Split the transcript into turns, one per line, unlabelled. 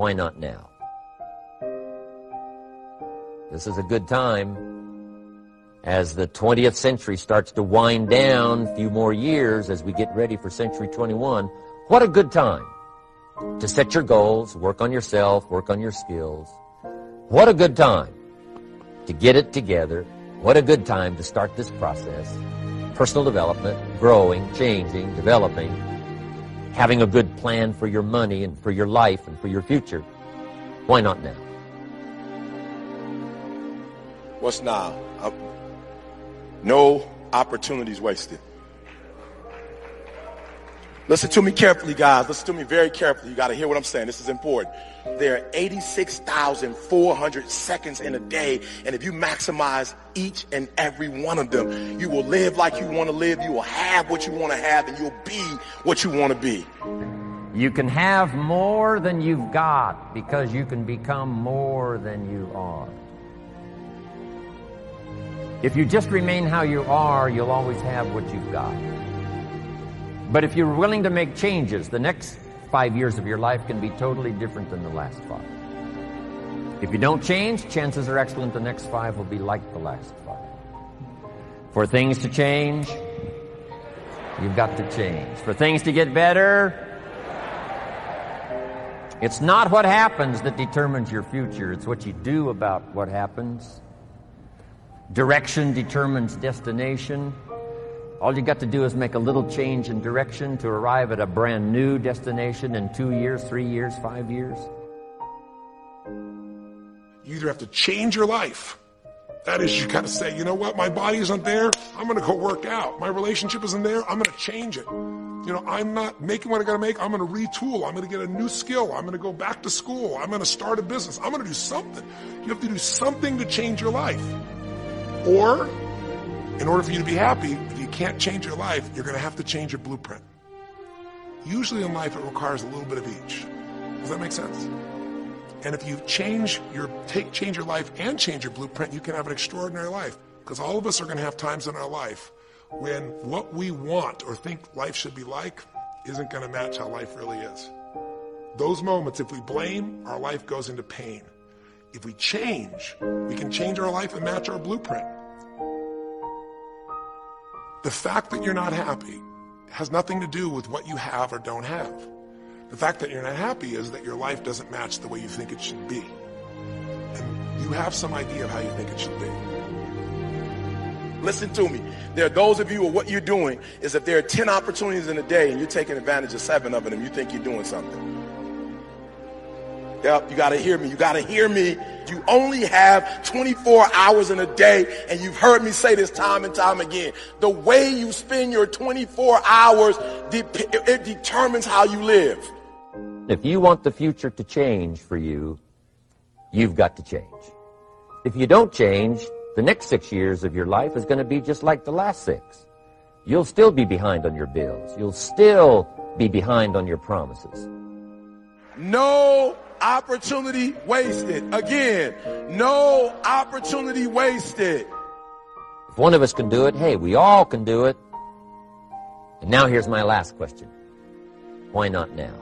Why not now? This is a good time as the 20th century starts to wind down a few more years as we get ready for century 21. What a good time to set your goals, work on yourself, work on your skills. What a good time to get it together. What a good time to start this process. Personal development, growing, changing, developing, having a good plan for your money and for your life and for your future. Why not now?
What's now? Uh, no opportunities wasted. Listen to me carefully, guys. Listen to me very carefully. You got to hear what I'm saying. This is important. There are 86,400 seconds in a day. And if you maximize each and every one of them, you will live like you want to live. You will have what you want to have and you'll be what you want to be.
You can have more than you've got because you can become more than you are. If you just remain how you are, you'll always have what you've got. But if you're willing to make changes, the next five years of your life can be totally different than the last five. If you don't change, chances are excellent the next five will be like the last five. For things to change, you've got to change. For things to get better, it's not what happens that determines your future. It's what you do about what happens. Direction determines destination. All you got to do is make a little change in direction to arrive at a brand new destination in two years, three years, five years.
You either have to change your life. That is, you got to say, you know what, my body isn't there. I'm going to go work out. My relationship isn't there. I'm going to change it. You know, I'm not making what I got to make. I'm going to retool. I'm going to get a new skill. I'm going to go back to school. I'm going to start a business. I'm going to do something. You have to do something to change your life. Or, in order for you to be happy, can't change your life, you're going to have to change your blueprint. Usually in life, it requires a little bit of each. Does that make sense? And if you change your take change your life and change your blueprint, you can have an extraordinary life. Because all of us are going to have times in our life when what we want or think life should be like isn't going to match how life really is. Those moments, if we blame, our life goes into pain. If we change, we can change our life and match our blueprint. The fact that you're not happy has nothing to do with what you have or don't have. The fact that you're not happy is that your life doesn't match the way you think it should be. And you have some idea of how you think it should be.
Listen to me. There are those of you who what you're doing is if there are 10 opportunities in a day and you're taking advantage of seven of them, you think you're doing something. Yep, you got to hear me. You got to hear me. You only have 24 hours in a day, and you've heard me say this time and time again. The way you spend your 24 hours, it determines how you live.
If you want the future to change for you, you've got to change. If you don't change, the next six years of your life is going to be just like the last six. You'll still be behind on your bills. You'll still be behind on your promises.
No opportunity wasted. Again, no opportunity wasted.
If one of us can do it, hey, we all can do it. And now here's my last question. Why not now?